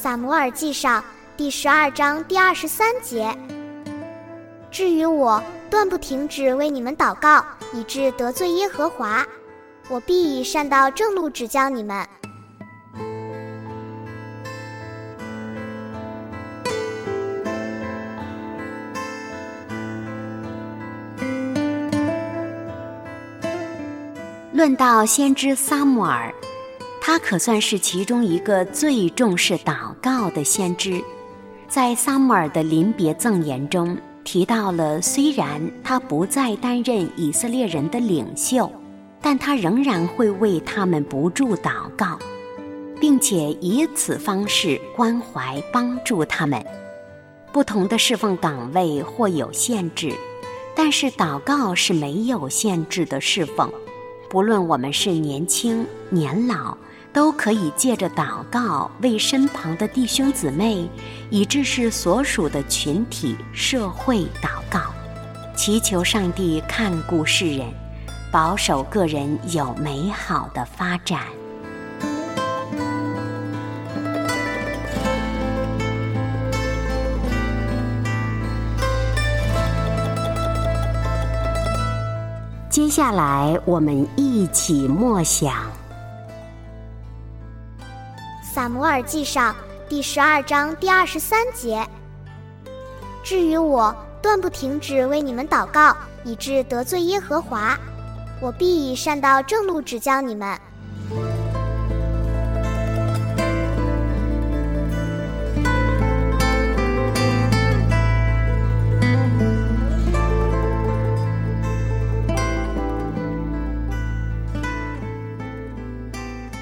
撒摩尔记上第十二章第二十三节。至于我，断不停止为你们祷告，以致得罪耶和华。我必以善道正路指教你们。论到先知撒母耳。他可算是其中一个最重视祷告的先知，在撒母耳的临别赠言中提到了，虽然他不再担任以色列人的领袖，但他仍然会为他们不住祷告，并且以此方式关怀帮助他们。不同的侍奉岗位或有限制，但是祷告是没有限制的侍奉，不论我们是年轻年老。都可以借着祷告为身旁的弟兄姊妹，以致是所属的群体社会祷告，祈求上帝看顾世人，保守个人有美好的发展。接下来，我们一起默想。撒摩尔记上第十二章第二十三节。至于我，断不停止为你们祷告，以致得罪耶和华。我必以善道正路指教你们。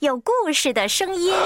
有故事的声音。